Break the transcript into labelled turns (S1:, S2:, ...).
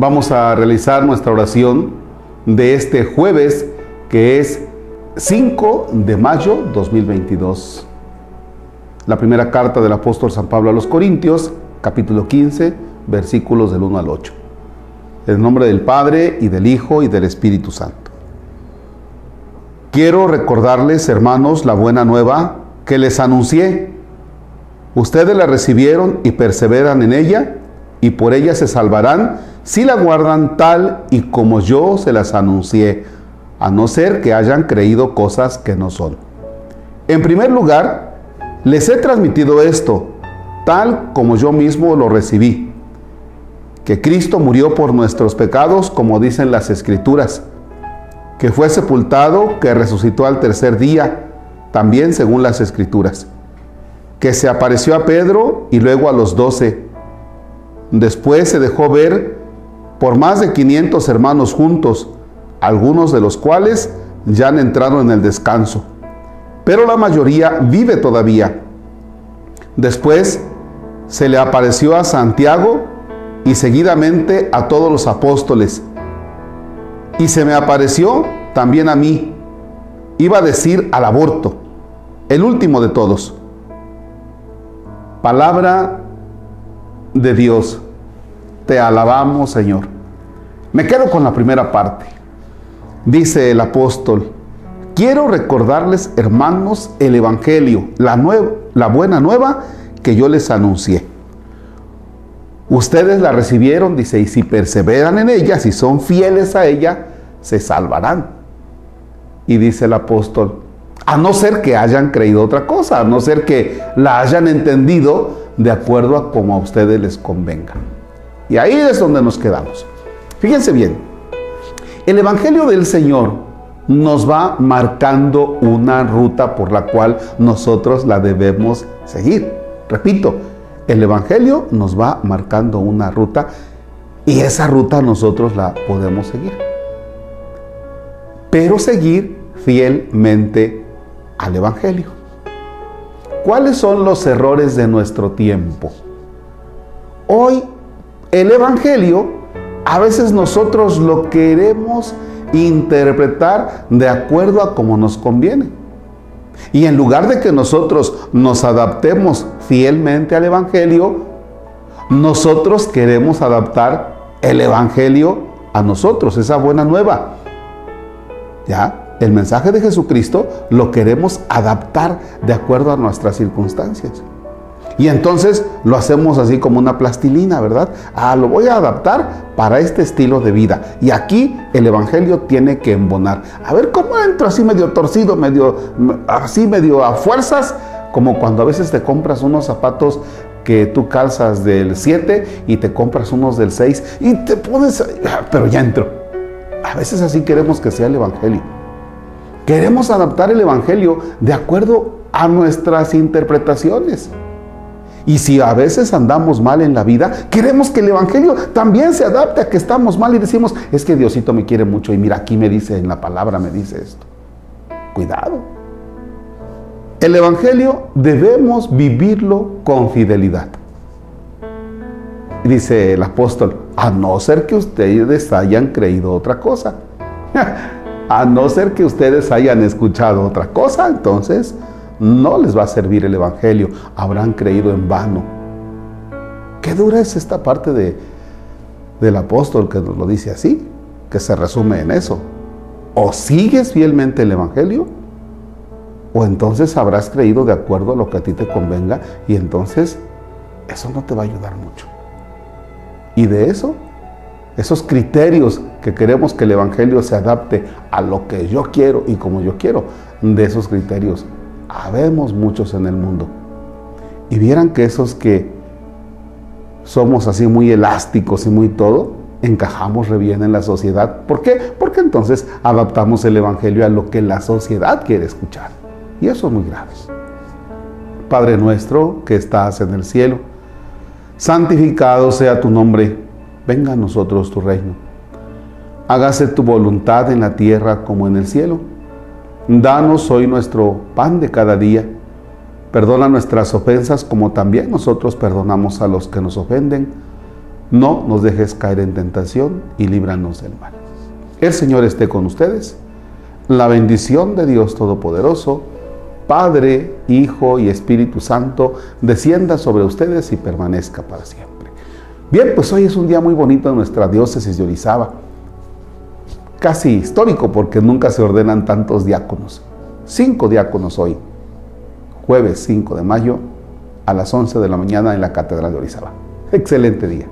S1: Vamos a realizar nuestra oración de este jueves que es 5 de mayo 2022. La primera carta del apóstol San Pablo a los Corintios, capítulo 15, versículos del 1 al 8. En nombre del Padre y del Hijo y del Espíritu Santo. Quiero recordarles, hermanos, la buena nueva que les anuncié. Ustedes la recibieron y perseveran en ella y por ella se salvarán si la guardan tal y como yo se las anuncié, a no ser que hayan creído cosas que no son. En primer lugar, les he transmitido esto, tal como yo mismo lo recibí, que Cristo murió por nuestros pecados, como dicen las Escrituras, que fue sepultado, que resucitó al tercer día, también según las Escrituras, que se apareció a Pedro y luego a los doce. Después se dejó ver por más de 500 hermanos juntos, algunos de los cuales ya han entrado en el descanso, pero la mayoría vive todavía. Después se le apareció a Santiago y seguidamente a todos los apóstoles. Y se me apareció también a mí. Iba a decir al aborto, el último de todos. Palabra de Dios. Te alabamos, Señor. Me quedo con la primera parte. Dice el apóstol, quiero recordarles, hermanos, el Evangelio, la, buena nueva que yo les anuncié. Ustedes la recibieron, dice, y si perseveran en ella, si son fieles a ella, se salvarán. Y dice el apóstol, a no ser que hayan creído otra cosa, a no ser que la hayan entendido de acuerdo a como a ustedes les convenga. Y ahí es donde nos quedamos. Fíjense bien, el Evangelio del Señor nos va marcando una ruta por la cual nosotros la debemos seguir. Repito, el Evangelio nos va marcando una ruta y esa ruta nosotros la podemos seguir. Pero seguir fielmente al Evangelio. ¿Cuáles son los errores de nuestro tiempo? Hoy el Evangelio, a veces nosotros lo queremos interpretar de acuerdo a como nos conviene. Y en lugar de que nosotros nos adaptemos fielmente al Evangelio, nosotros queremos adaptar el Evangelio a nosotros, esa buena nueva. ¿Ya? El mensaje de Jesucristo lo queremos adaptar de acuerdo a nuestras circunstancias. Y entonces lo hacemos así como una plastilina, ¿verdad? Ah, lo voy a adaptar para este estilo de vida. Y aquí el Evangelio tiene que embonar. A ver cómo entro así medio torcido, medio así medio a fuerzas, como cuando a veces te compras unos zapatos que tú calzas del 7 y te compras unos del 6 y te pones, pero ya entro. A veces así queremos que sea el Evangelio. Queremos adaptar el Evangelio de acuerdo a nuestras interpretaciones. Y si a veces andamos mal en la vida, queremos que el Evangelio también se adapte a que estamos mal y decimos, es que Diosito me quiere mucho y mira, aquí me dice, en la palabra me dice esto. Cuidado. El Evangelio debemos vivirlo con fidelidad. Dice el apóstol, a no ser que ustedes hayan creído otra cosa. a no ser que ustedes hayan escuchado otra cosa, entonces no les va a servir el Evangelio, habrán creído en vano. Qué dura es esta parte de, del apóstol que nos lo dice así, que se resume en eso. O sigues fielmente el Evangelio, o entonces habrás creído de acuerdo a lo que a ti te convenga, y entonces eso no te va a ayudar mucho. Y de eso, esos criterios que queremos que el Evangelio se adapte a lo que yo quiero y como yo quiero, de esos criterios habemos muchos en el mundo. Y vieran que esos que somos así muy elásticos y muy todo, encajamos re bien en la sociedad. ¿Por qué? Porque entonces adaptamos el Evangelio a lo que la sociedad quiere escuchar. Y eso es muy grave. Padre nuestro que estás en el cielo, santificado sea tu nombre, venga a nosotros tu reino. Hágase tu voluntad en la tierra como en el cielo. Danos hoy nuestro pan de cada día. Perdona nuestras ofensas como también nosotros perdonamos a los que nos ofenden. no nos dejes caer en tentación y líbranos del mal. El Señor esté con ustedes. La bendición de Dios Todopoderoso, Padre, Hijo y Espíritu Santo, descienda sobre ustedes y permanezca para siempre. Bien, pues hoy es un día muy bonito en nuestra diócesis de Orizaba. Casi histórico porque nunca se ordenan tantos diáconos. Cinco diáconos hoy, jueves 5 de mayo a las 11 de la mañana en la Catedral de Orizaba. Excelente día.